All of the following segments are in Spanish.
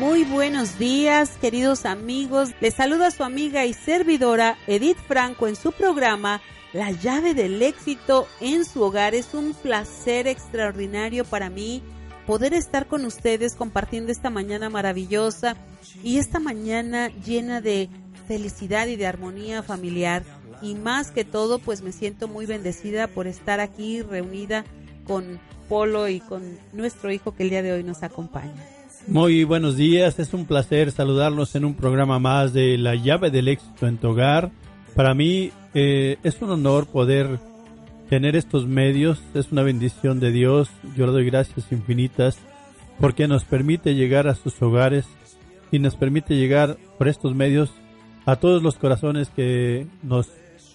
Muy buenos días, queridos amigos. Les saluda su amiga y servidora Edith Franco en su programa La llave del éxito en su hogar. Es un placer extraordinario para mí poder estar con ustedes compartiendo esta mañana maravillosa y esta mañana llena de felicidad y de armonía familiar. Y más que todo, pues me siento muy bendecida por estar aquí reunida con Polo y con nuestro hijo que el día de hoy nos acompaña. Muy buenos días, es un placer saludarlos en un programa más de La llave del éxito en tu hogar. Para mí eh, es un honor poder tener estos medios, es una bendición de Dios. Yo le doy gracias infinitas porque nos permite llegar a sus hogares y nos permite llegar por estos medios a todos los corazones que nos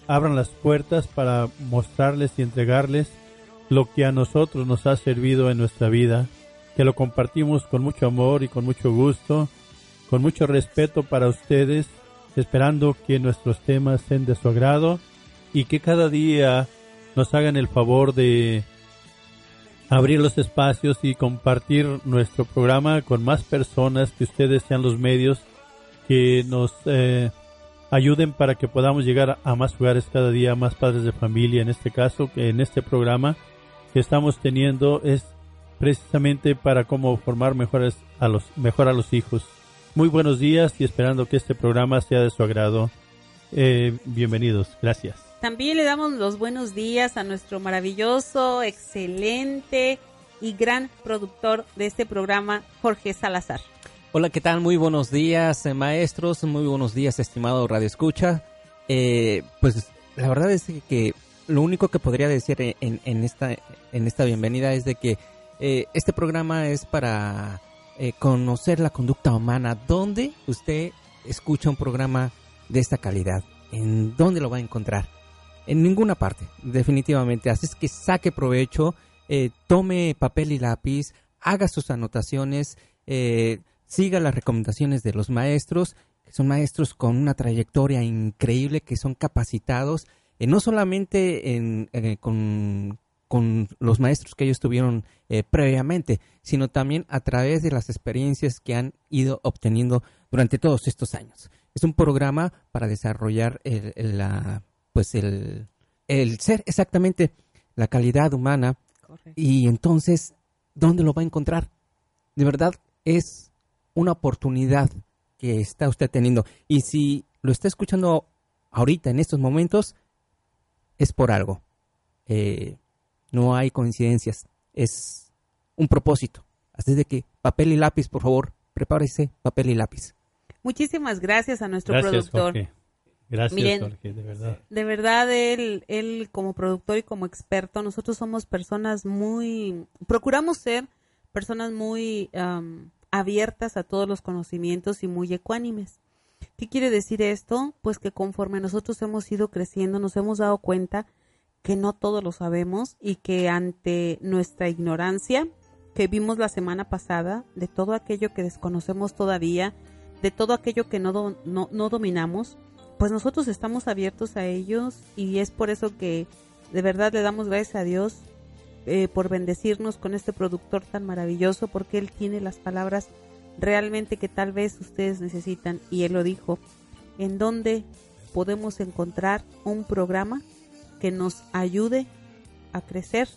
abran las puertas para mostrarles y entregarles lo que a nosotros nos ha servido en nuestra vida que lo compartimos con mucho amor y con mucho gusto, con mucho respeto para ustedes, esperando que nuestros temas sean de su agrado y que cada día nos hagan el favor de abrir los espacios y compartir nuestro programa con más personas, que ustedes sean los medios que nos eh, ayuden para que podamos llegar a más lugares cada día, más padres de familia, en este caso, que en este programa que estamos teniendo es precisamente para cómo formar mejores a los, mejor a los hijos. Muy buenos días y esperando que este programa sea de su agrado. Eh, bienvenidos, gracias. También le damos los buenos días a nuestro maravilloso, excelente y gran productor de este programa, Jorge Salazar. Hola, ¿qué tal? Muy buenos días, eh, maestros. Muy buenos días, estimado Radio Escucha. Eh, pues la verdad es que lo único que podría decir en, en, esta, en esta bienvenida es de que eh, este programa es para eh, conocer la conducta humana. ¿Dónde usted escucha un programa de esta calidad? ¿En dónde lo va a encontrar? En ninguna parte, definitivamente. Así es que saque provecho, eh, tome papel y lápiz, haga sus anotaciones, siga las recomendaciones de los maestros, que son maestros con una trayectoria increíble, que son capacitados, no solamente en, con, con los maestros que ellos tuvieron eh, previamente, sino también a través de las experiencias que han ido obteniendo durante todos estos años. Es un programa para desarrollar el, la, pues el, el, ser exactamente la calidad humana y entonces, ¿dónde lo va a encontrar? De verdad, es una oportunidad que está usted teniendo. Y si lo está escuchando ahorita, en estos momentos, es por algo. Eh, no hay coincidencias, es un propósito. Así de que papel y lápiz, por favor, prepárese papel y lápiz. Muchísimas gracias a nuestro productor. Gracias, Jorge, de verdad. De verdad, él, él como productor y como experto, nosotros somos personas muy, procuramos ser personas muy abiertas a todos los conocimientos y muy ecuánimes. ¿Qué quiere decir esto? Pues que conforme nosotros hemos ido creciendo, nos hemos dado cuenta que no todo lo sabemos y que ante nuestra ignorancia que vimos la semana pasada, de todo aquello que desconocemos todavía, de todo aquello que no, no, dominamos, pues nosotros estamos abiertos a ellos y es por eso que de verdad le damos gracias a Dios eh, por bendecirnos con este productor tan maravilloso porque él tiene las palabras realmente que tal vez ustedes necesitan y él lo dijo, en donde podemos encontrar un programa que nos ayude a crecer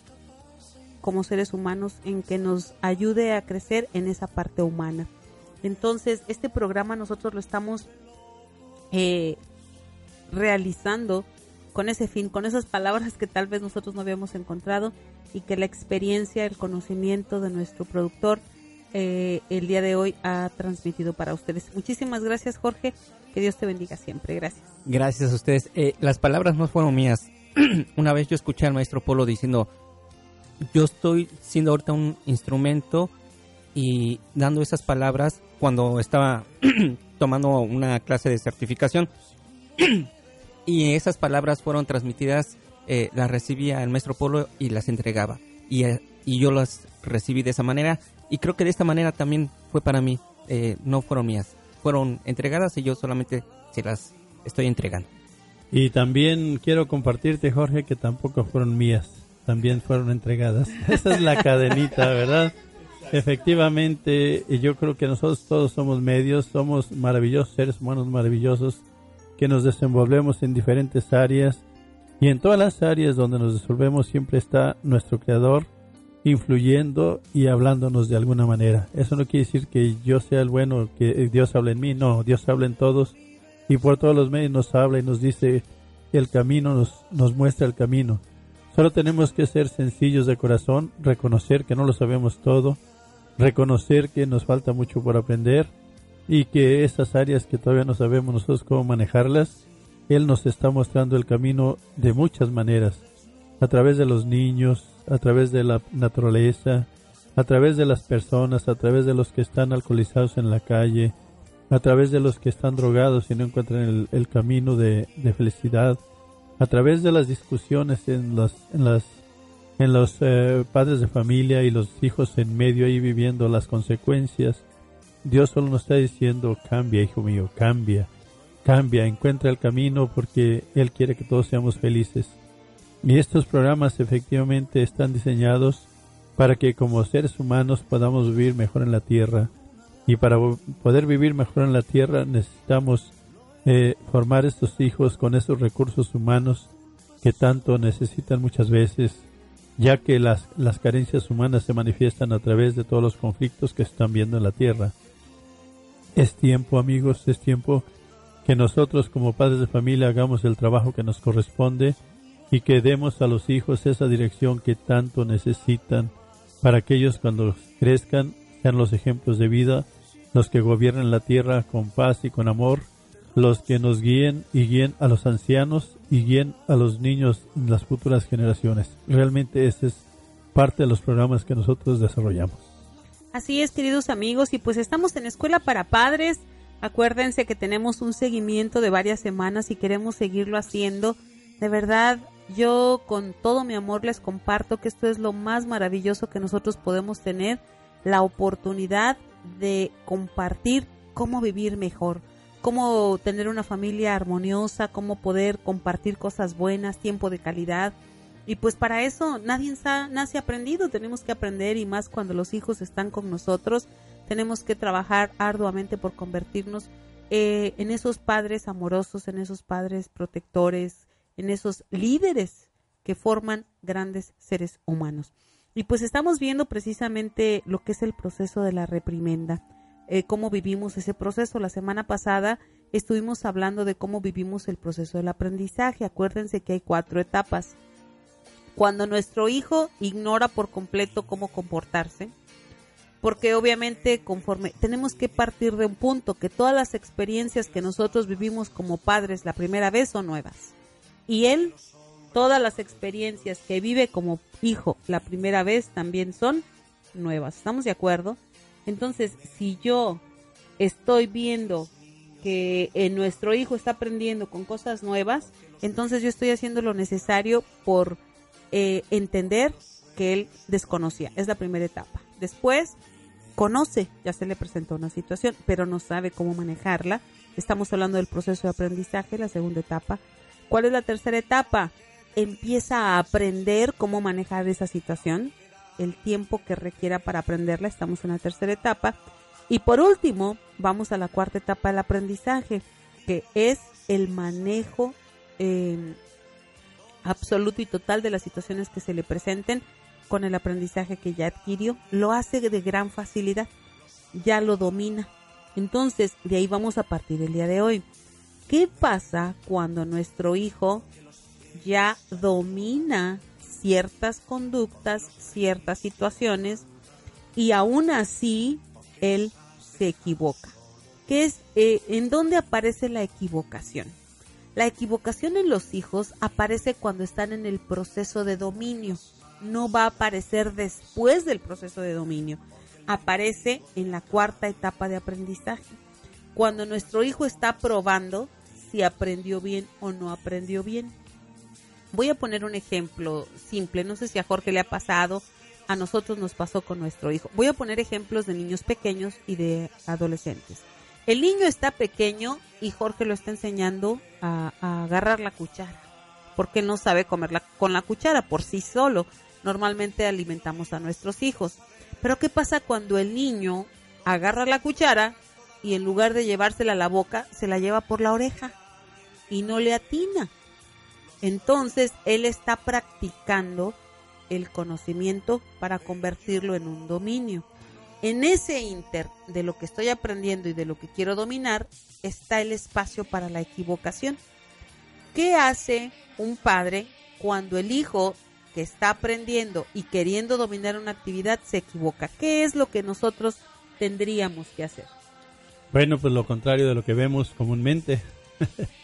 como seres humanos, en que nos ayude a crecer en esa parte humana. Entonces, este programa nosotros lo estamos eh, realizando con ese fin, con esas palabras que tal vez nosotros no habíamos encontrado y que la experiencia, el conocimiento de nuestro productor eh, el día de hoy ha transmitido para ustedes. Muchísimas gracias, Jorge. Que Dios te bendiga siempre. Gracias. Gracias a ustedes. Eh, las palabras no fueron mías. una vez yo escuché al maestro Polo diciendo, yo estoy siendo ahorita un instrumento y dando esas palabras cuando estaba tomando una clase de certificación. y esas palabras fueron transmitidas, eh, las recibía el maestro Polo y las entregaba. Y, eh, y, yo las recibí de esa manera y creo que de esta manera también fue para mí, eh, no fueron mías, fueron entregadas y yo solamente se las estoy entregando. Y también quiero compartirte, Jorge, que tampoco fueron mías, también fueron entregadas. Esa es la cadenita, ¿verdad? Efectivamente, yo creo que nosotros todos somos medios, somos maravillosos, seres humanos maravillosos, que nos desenvolvemos en diferentes áreas y en todas las áreas donde nos desenvolvemos siempre está nuestro Creador influyendo y hablándonos de alguna manera. Eso no quiere decir que yo sea el bueno, que Dios hable en mí, no, Dios habla en todos y por todos los medios nos habla y nos dice el camino, nos, muestra el camino. Solo tenemos que ser sencillos de corazón, reconocer que no lo sabemos todo, reconocer que nos falta mucho por aprender y que esas áreas que todavía no sabemos nosotros cómo manejarlas, Él nos está mostrando el camino de muchas maneras, a través de los niños, a través de la naturaleza, a través de las personas, a través de los que están alcoholizados en la calle, a través de los que están drogados y no encuentran el, camino de, felicidad, a través de las discusiones en en los eh, padres de familia y los hijos en medio ahí viviendo las consecuencias. Dios solo nos está diciendo, cambia, hijo mío, cambia, cambia, encuentra el camino porque Él quiere que todos seamos felices. Y estos programas efectivamente están diseñados para que como seres humanos podamos vivir mejor en la tierra. Y para poder vivir mejor en la tierra necesitamos eh, formar estos hijos con esos recursos humanos que tanto necesitan muchas veces ya que las, las carencias humanas se manifiestan a través de todos los conflictos que están viendo en la tierra. Es tiempo, amigos, es tiempo que nosotros como padres de familia hagamos el trabajo que nos corresponde y que demos a los hijos esa dirección que tanto necesitan para que ellos cuando crezcan sean los ejemplos de vida, los que gobiernen la tierra con paz y con amor, los que nos guíen y guíen a los ancianos y guíen a los niños en las futuras generaciones. Realmente este es parte de los programas que nosotros desarrollamos. Así es, queridos amigos, y pues estamos en Escuela para Padres. Acuérdense que tenemos un seguimiento de varias semanas y queremos seguirlo haciendo. De verdad, yo con todo mi amor les comparto que esto es lo más maravilloso que nosotros podemos tener, la oportunidad de compartir cómo vivir mejor cómo tener una familia armoniosa, cómo poder compartir cosas buenas, tiempo de calidad. Y pues para eso nadie nace aprendido, tenemos que aprender y más cuando los hijos están con nosotros, tenemos que trabajar arduamente por convertirnos eh, en esos padres amorosos, en esos padres protectores, en esos líderes que forman grandes seres humanos. Y pues estamos viendo precisamente lo que es el proceso de la reprimenda eh, cómo vivimos ese proceso. La semana pasada estuvimos hablando de cómo vivimos el proceso del aprendizaje. Acuérdense que hay cuatro etapas. Cuando nuestro hijo ignora por completo cómo comportarse, porque obviamente conforme tenemos que partir de un punto que todas las experiencias que nosotros vivimos como padres la primera vez son nuevas. Y él, todas las experiencias que vive como hijo la primera vez también son nuevas. ¿Estamos de acuerdo? Entonces, si yo estoy viendo que eh, nuestro hijo está aprendiendo con cosas nuevas, entonces yo estoy haciendo lo necesario por eh, entender que él desconocía. Es la primera etapa. Después, conoce, ya se le presentó una situación, pero no sabe cómo manejarla. Estamos hablando del proceso de aprendizaje, la segunda etapa. ¿Cuál es la tercera etapa? Empieza a aprender cómo manejar esa situación el tiempo que requiera para aprenderla. Estamos en la tercera etapa. Y por último, vamos a la cuarta etapa del aprendizaje, que es el manejo em, absoluto y total de las situaciones que se le presenten con el aprendizaje que ya adquirió. Lo hace de gran facilidad, ya lo domina. Entonces, de ahí vamos a partir el día de hoy. ¿Qué pasa cuando nuestro hijo ya domina ciertas conductas, ciertas situaciones y aún así él se equivoca. ¿Qué es eh, en dónde aparece la equivocación? La equivocación en los hijos aparece cuando están en el proceso de dominio. No va a aparecer después del proceso de dominio. aparece en la cuarta etapa de aprendizaje, cuando nuestro hijo está probando si aprendió bien o no aprendió bien. Voy a poner un ejemplo simple, no sé si a Jorge le ha pasado, a nosotros nos pasó con nuestro hijo. Voy a poner ejemplos de niños pequeños y de adolescentes. El niño está pequeño y Jorge lo está enseñando a, agarrar la cuchara, porque no sabe comer con la cuchara por sí solo. Normalmente alimentamos a nuestros hijos. Pero ¿qué pasa cuando el niño agarra la cuchara y en lugar de llevársela a la boca, se la lleva por la oreja y no le atina? Entonces, él está practicando el conocimiento para convertirlo en un dominio. En ese inter de lo que estoy aprendiendo y de lo que quiero dominar está el espacio para la equivocación. ¿Qué hace un padre cuando el hijo que está aprendiendo y queriendo dominar una actividad se equivoca? ¿Qué es lo que nosotros tendríamos que hacer? Bueno, pues lo contrario de lo que vemos comúnmente.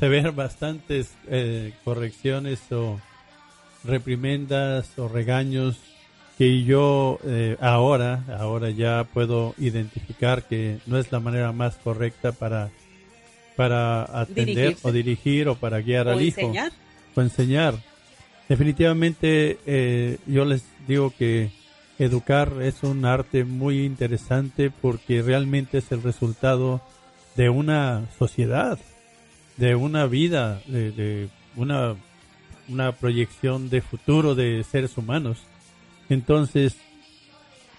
se ven bastantes eh, correcciones o reprimendas o regaños que yo eh, ahora, ahora ya puedo identificar que no es la manera más correcta para, para atender o dirigir o para guiar al hijo o enseñar. Definitivamente eh, yo les digo que educar es un arte muy interesante porque realmente es el resultado de una sociedad, de una vida, de, de una, una proyección de futuro de seres humanos. Entonces,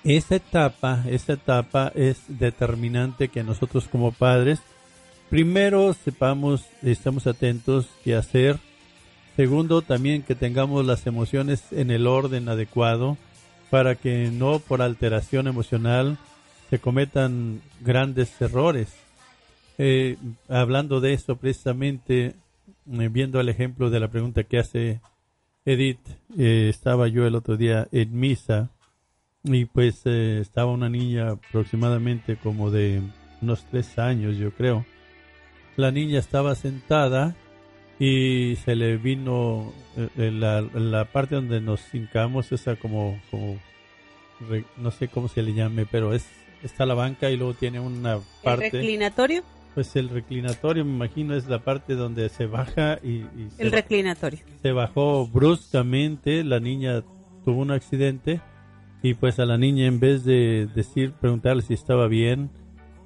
esa etapa, esa etapa es determinante que nosotros como padres, primero sepamos, estemos atentos qué hacer. Segundo, también que tengamos las emociones en el orden adecuado para que no por alteración emocional se cometan grandes errores. Eh, hablando de eso precisamente, eh, viendo el ejemplo de la pregunta que hace Edith, eh, estaba yo el otro día en misa y pues eh, estaba una niña aproximadamente como de unos tres años, yo creo. La niña estaba sentada y se le vino eh, la, la, parte donde nos hincamos, esa como, como no sé cómo se le llame, pero es está la banca y luego tiene una parte. ¿El reclinatorio? Pues el reclinatorio, me imagino, es la parte donde se baja y... el reclinatorio. Se bajó bruscamente, la niña tuvo un accidente y pues a la niña en vez de decir, preguntarle si estaba bien,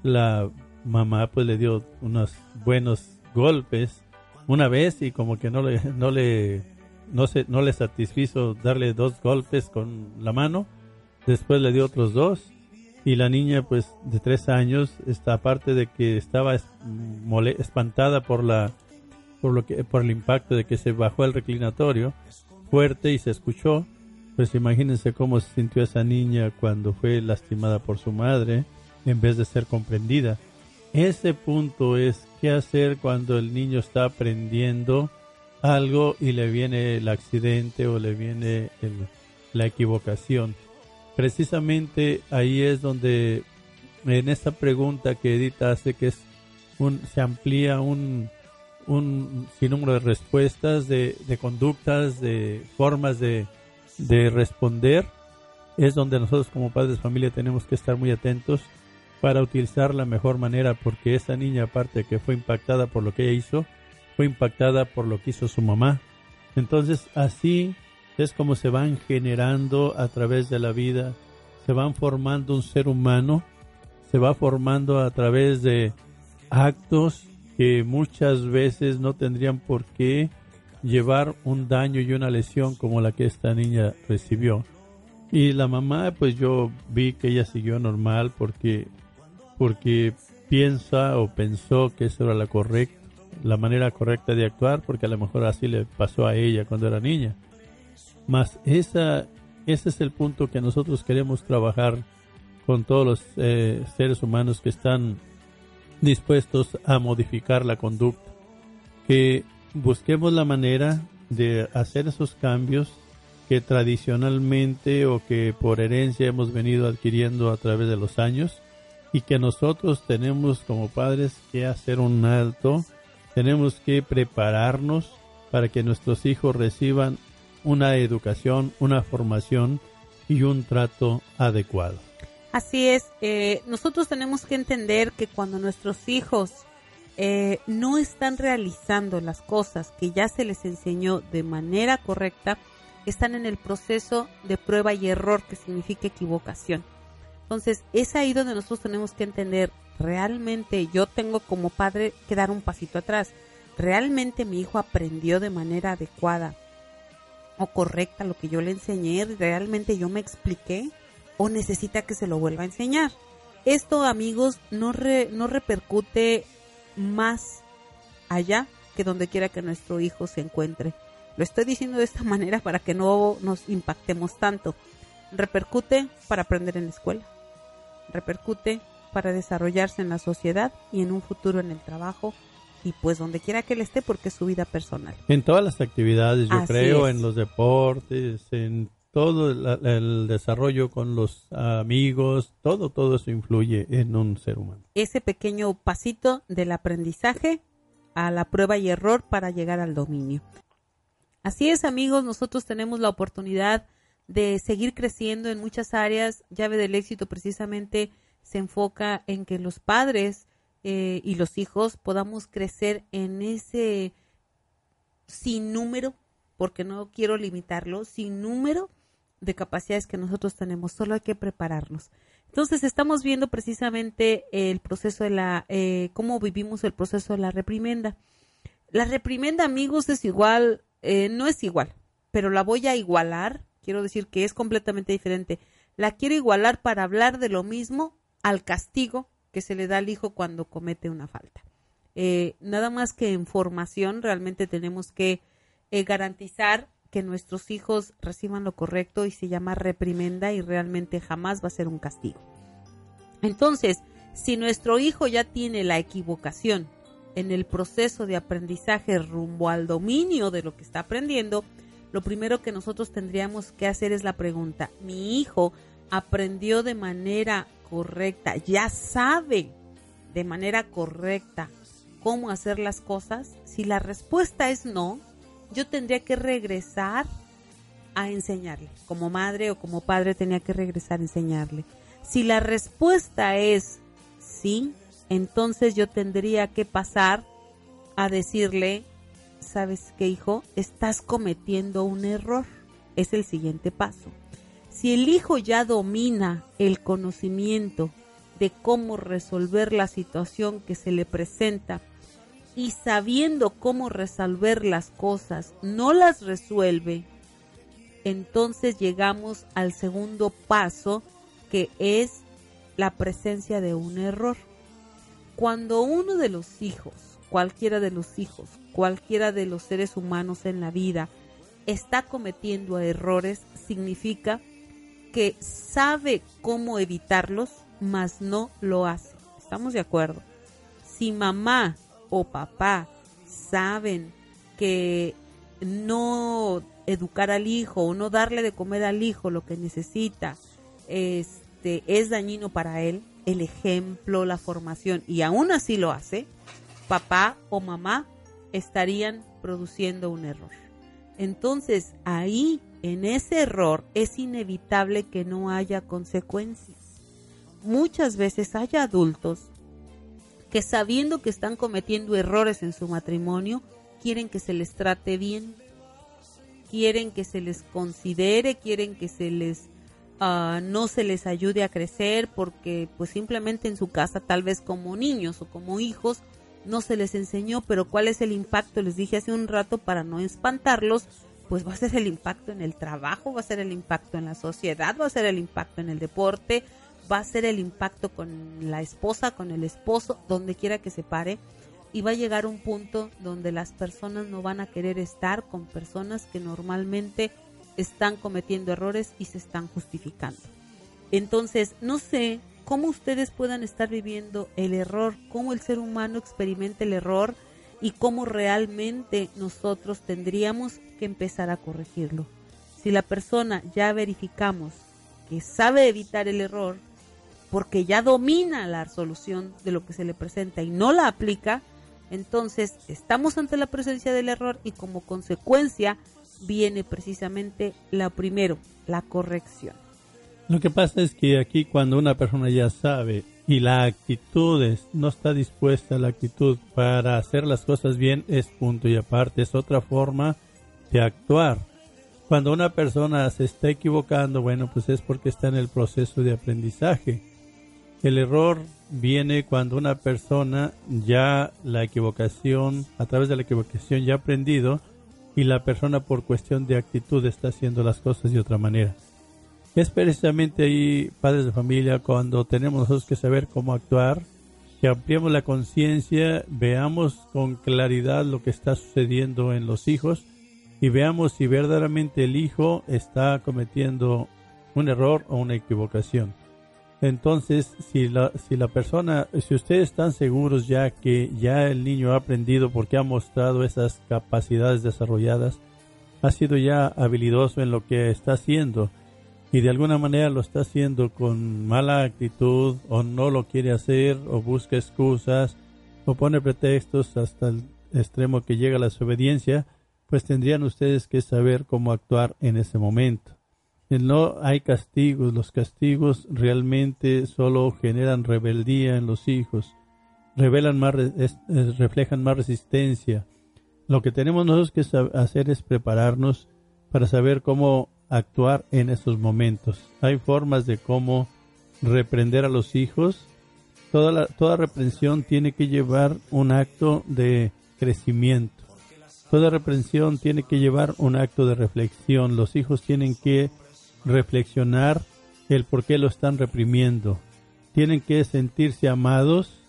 la mamá pues le dio unos buenos golpes una vez y como que no le, no le, no se, no le satisfizo darle dos golpes con la mano, después le dio otros dos y la niña pues de tres años está aparte de que estaba espantada por la por lo que por el impacto de que se bajó el reclinatorio fuerte y se escuchó pues imagínense cómo se sintió esa niña cuando fue lastimada por su madre en vez de ser comprendida. Ese punto es qué hacer cuando el niño está aprendiendo algo y le viene el accidente o le viene la equivocación precisamente ahí es donde en esta pregunta que Edith hace que es un se amplía un un sinnúmero de respuestas de, de conductas de formas de, de responder es donde nosotros como padres de familia tenemos que estar muy atentos para utilizar la mejor manera porque esa niña aparte que fue impactada por lo que ella hizo fue impactada por lo que hizo su mamá. Entonces así es como se van generando a través de la vida, se van formando un ser humano, se va formando a través de actos que muchas veces no tendrían por qué llevar un daño y una lesión como la que esta niña recibió. Y la mamá, pues yo vi que ella siguió normal porque, porque piensa o pensó que eso era la correcta, la manera correcta de actuar, porque a lo mejor así le pasó a ella cuando era niña. Más esa, ese es el punto que nosotros queremos trabajar con todos los eh, seres humanos que están dispuestos a modificar la conducta. Que busquemos la manera de hacer esos cambios que tradicionalmente o que por herencia hemos venido adquiriendo a través de los años y que nosotros tenemos como padres que hacer un alto, tenemos que prepararnos para que nuestros hijos reciban una educación, una formación y un trato adecuado. Así es, eh, nosotros tenemos que entender que cuando nuestros hijos eh, no están realizando las cosas que ya se les enseñó de manera correcta, están en el proceso de prueba y error, que significa equivocación. Entonces, es ahí donde nosotros tenemos que entender, realmente yo tengo como padre que dar un pasito atrás. ¿Realmente mi hijo aprendió de manera adecuada o correcta lo que yo le enseñé? ¿Realmente yo me expliqué? ¿O necesita que se lo vuelva a enseñar? Esto, amigos, no, no repercute más allá que donde quiera que nuestro hijo se encuentre. Lo estoy diciendo de esta manera para que no nos impactemos tanto. Repercute para aprender en la escuela. Repercute para desarrollarse en la sociedad y en un futuro en el trabajo y pues donde quiera que él esté porque es su vida personal. En todas las actividades, yo creo, en los deportes, en todo el, desarrollo con los amigos, todo, todo eso influye en un ser humano. Ese pequeño pasito del aprendizaje a la prueba y error para llegar al dominio. Así es, amigos, nosotros tenemos la oportunidad de seguir creciendo en muchas áreas. Llave del éxito precisamente se enfoca en que los padres eh, y los hijos podamos crecer en ese sin número, porque no quiero limitarlo, sin número de capacidades que nosotros tenemos, solo hay que prepararnos. Entonces estamos viendo precisamente el proceso de la, eh, cómo vivimos el proceso de la reprimenda. La reprimenda, amigos, es igual, eh, no es igual, pero la voy a igualar, quiero decir que es completamente diferente. La quiero igualar para hablar de lo mismo al castigo que se le da al hijo cuando comete una falta. Eh, nada más que en formación realmente tenemos que eh, garantizar que nuestros hijos reciban lo correcto y se llama reprimenda y realmente jamás va a ser un castigo. Entonces, si nuestro hijo ya tiene la equivocación en el proceso de aprendizaje rumbo al dominio de lo que está aprendiendo, lo primero que nosotros tendríamos que hacer es la pregunta, ¿mi hijo aprendió de manera correcta, ya sabe de manera correcta cómo hacer las cosas, si la respuesta es no, yo tendría que regresar a enseñarle. Como madre o como padre tenía que regresar a enseñarle. Si la respuesta es sí, entonces yo tendría que pasar a decirle, ¿sabes qué hijo? Estás cometiendo un error. Es el siguiente paso. Si el hijo ya domina el conocimiento de cómo resolver la situación que se le presenta y sabiendo cómo resolver las cosas no las resuelve, entonces llegamos al segundo paso que es la presencia de un error. Cuando uno de los hijos, cualquiera de los hijos, cualquiera de los seres humanos en la vida, está cometiendo errores, significa que sabe cómo evitarlos, mas no lo hace. ¿Estamos de acuerdo? Si mamá o papá saben que no educar al hijo o no darle de comer al hijo lo que necesita este es dañino para él, el ejemplo, la formación y aún así lo hace, papá o mamá estarían produciendo un error. Entonces ahí en ese error es inevitable que no haya consecuencias. Muchas veces hay adultos que sabiendo que están cometiendo errores en su matrimonio, quieren que se les trate bien, quieren que se les considere, quieren que se les uh, no se les ayude a crecer porque pues simplemente en su casa tal vez como niños o como hijos no se les enseñó, pero cuál es el impacto, les dije hace un rato para no espantarlos, pues va a ser el impacto en el trabajo, va a ser el impacto en la sociedad, va a ser el impacto en el deporte, va a ser el impacto con la esposa, con el esposo, donde quiera que se pare. Y va a llegar un punto donde las personas no van a querer estar con personas que normalmente están cometiendo errores y se están justificando. Entonces, no sé cómo ustedes puedan estar viviendo el error, cómo el ser humano experimenta el error y cómo realmente nosotros tendríamos que empezar a corregirlo. Si la persona ya verificamos que sabe evitar el error, porque ya domina la solución de lo que se le presenta y no la aplica, entonces estamos ante la presencia del error y como consecuencia viene precisamente la primero, la corrección. Lo que pasa es que aquí cuando una persona ya sabe y la actitud es, no está dispuesta la actitud para hacer las cosas bien, es punto y aparte, es otra forma de actuar. Cuando una persona se está equivocando, bueno, pues es porque está en el proceso de aprendizaje. El error viene cuando una persona ya la equivocación, a través de la equivocación ya ha aprendido y la persona por cuestión de actitud está haciendo las cosas de otra manera. Es precisamente ahí, padres de familia, cuando tenemos nosotros que saber cómo actuar, que ampliemos la conciencia, veamos con claridad lo que está sucediendo en los hijos y veamos si verdaderamente el hijo está cometiendo un error o una equivocación. Entonces, si la, si la persona, si ustedes están seguros ya que ya el niño ha aprendido porque ha mostrado esas capacidades desarrolladas, ha sido ya habilidoso en lo que está haciendo, y de alguna manera lo está haciendo con mala actitud o no lo quiere hacer o busca excusas o pone pretextos hasta el extremo que llega la desobediencia, pues tendrían ustedes que saber cómo actuar en ese momento. No hay castigos, los castigos realmente solo generan rebeldía en los hijos, revelan más, reflejan más resistencia. Lo que tenemos nosotros que hacer es prepararnos para saber cómo actuar en esos momentos. Hay formas de cómo reprender a los hijos. Toda, toda reprensión tiene que llevar un acto de crecimiento. Toda reprensión tiene que llevar un acto de reflexión. Los hijos tienen que reflexionar el por qué lo están reprimiendo. Tienen que sentirse amados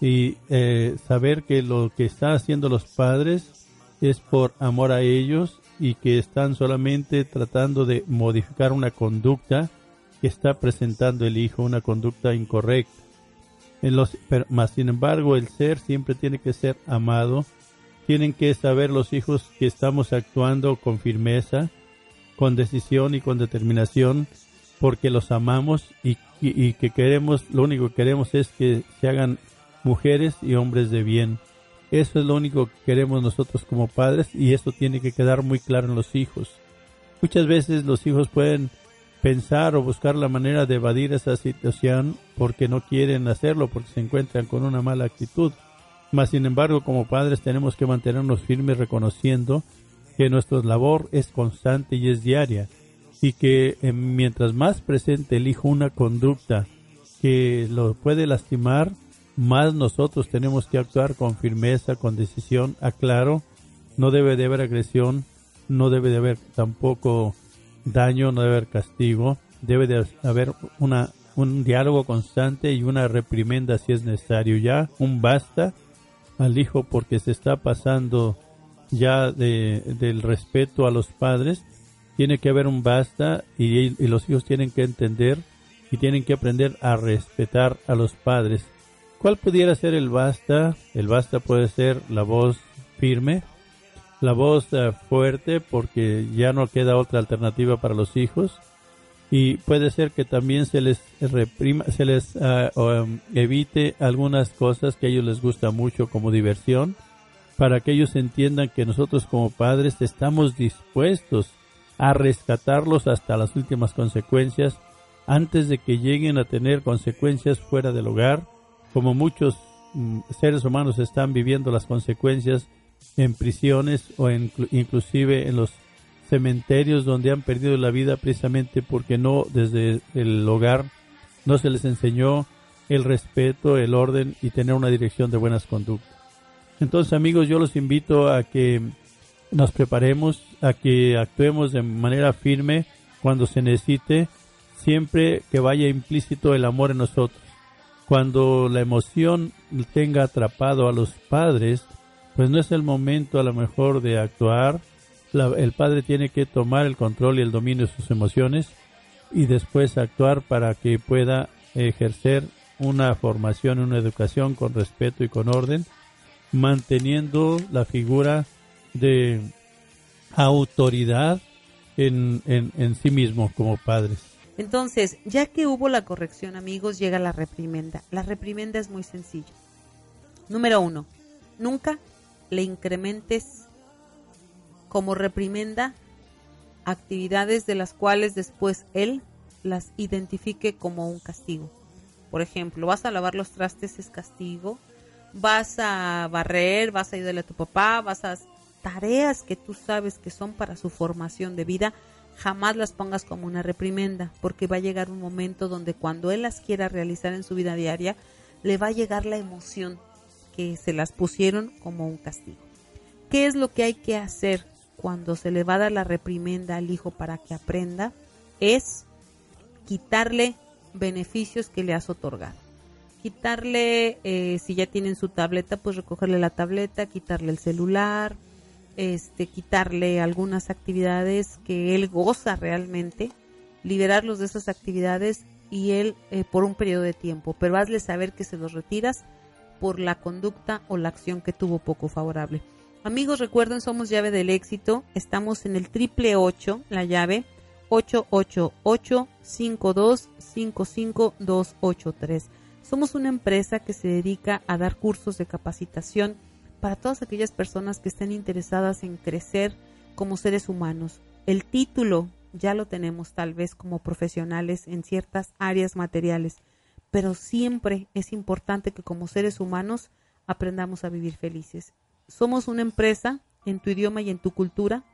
y eh, saber que lo que están haciendo los padres es por amor a ellos y que están solamente tratando de modificar una conducta que está presentando el hijo, una conducta incorrecta. Más sin embargo, el ser siempre tiene que ser amado. Tienen que saber los hijos que estamos actuando con firmeza, con decisión y con determinación, porque los amamos y, y que queremos, lo único que queremos es que se hagan mujeres y hombres de bien eso es lo único que queremos nosotros como padres y esto tiene que quedar muy claro en los hijos. Muchas veces los hijos pueden pensar o buscar la manera de evadir esa situación porque no quieren hacerlo, porque se encuentran con una mala actitud. Mas, sin embargo, como padres tenemos que mantenernos firmes reconociendo que nuestra labor es constante y es diaria y que eh, mientras más presente el hijo una conducta que lo puede lastimar, más nosotros tenemos que actuar con firmeza, con decisión, aclaro, no debe de haber agresión, no debe de haber tampoco daño, no debe haber castigo, debe de haber una, un diálogo constante y una reprimenda si es necesario, ya un basta al hijo porque se está pasando ya de, del respeto a los padres, tiene que haber un basta y, y los hijos tienen que entender y tienen que aprender a respetar a los padres ¿Cuál pudiera ser el basta? El basta puede ser la voz firme, la voz eh, fuerte porque ya no queda otra alternativa para los hijos y puede ser que también se les reprima, se les um, evite algunas cosas que a ellos les gusta mucho como diversión para que ellos entiendan que nosotros como padres estamos dispuestos a rescatarlos hasta las últimas consecuencias antes de que lleguen a tener consecuencias fuera del hogar como muchos mm, seres humanos están viviendo las consecuencias en prisiones o inclusive en los cementerios donde han perdido la vida precisamente porque no desde el hogar no se les enseñó el respeto, el orden y tener una dirección de buenas conductas. Entonces amigos, yo los invito a que nos preparemos, a que actuemos de manera firme cuando se necesite, siempre que vaya implícito el amor en nosotros cuando la emoción tenga atrapado a los padres, pues no es el momento a lo mejor de actuar. el padre tiene que tomar el control y el dominio de sus emociones y después actuar para que pueda ejercer una formación, una educación con respeto y con orden, manteniendo la figura de autoridad en, en, en sí mismo como padres. Entonces, ya que hubo la corrección, amigos, llega la reprimenda. La reprimenda es muy sencilla. Número uno, nunca le incrementes como reprimenda actividades de las cuales después él las identifique como un castigo. Por ejemplo, vas a lavar los trastes es castigo, vas a barrer, vas a ayudarle a tu papá, vas a tareas que tú sabes que son para su formación de vida, jamás las pongas como una reprimenda, porque va a llegar un momento donde cuando él las quiera realizar en su vida diaria, le va a llegar la emoción que se las pusieron como un castigo. ¿Qué es lo que hay que hacer cuando se le va a dar la reprimenda al hijo para que aprenda? Es quitarle beneficios que le has otorgado. Quitarle, eh, si ya tienen su tableta, pues recogerle la tableta, quitarle el celular, este, quitarle algunas actividades que él goza realmente, liberarlos de esas actividades y él eh, por un periodo de tiempo, pero hazle saber que se los retiras por la conducta o la acción que tuvo poco favorable. Amigos, recuerden, somos llave del éxito, estamos en el triple 8, la llave 888-5255-283. Somos una empresa que se dedica a dar cursos de capacitación para todas aquellas personas que estén interesadas en crecer como seres humanos. El título ya lo tenemos tal vez como profesionales en ciertas áreas materiales, pero siempre es importante que como seres humanos aprendamos a vivir felices. Somos una empresa en tu idioma y en tu cultura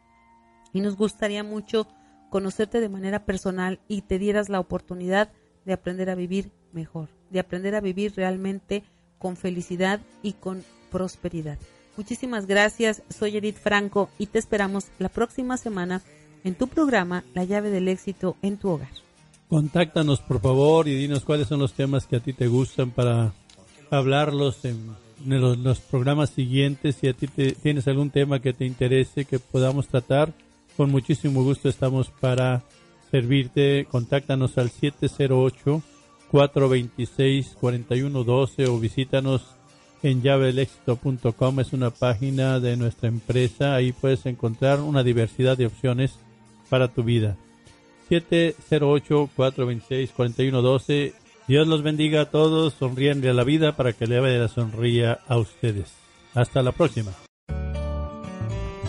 y nos gustaría mucho conocerte de manera personal y te dieras la oportunidad de aprender a vivir mejor, de aprender a vivir realmente con felicidad y con prosperidad. Muchísimas gracias, soy Edith Franco y te esperamos la próxima semana en tu programa La llave del éxito en tu hogar. Contáctanos por favor y dinos cuáles son los temas que a ti te gustan para hablarlos en, los, programas siguientes. Si a ti tienes algún tema que te interese que podamos tratar, con muchísimo gusto estamos para servirte. Contáctanos al 708 426 4112 o visítanos en llaveelexito.com. Es una página de nuestra empresa. Ahí puedes encontrar una diversidad de opciones para tu vida. 708-426-4112. Dios los bendiga a todos, sonríenle a la vida para que la sonría a ustedes. Hasta la próxima.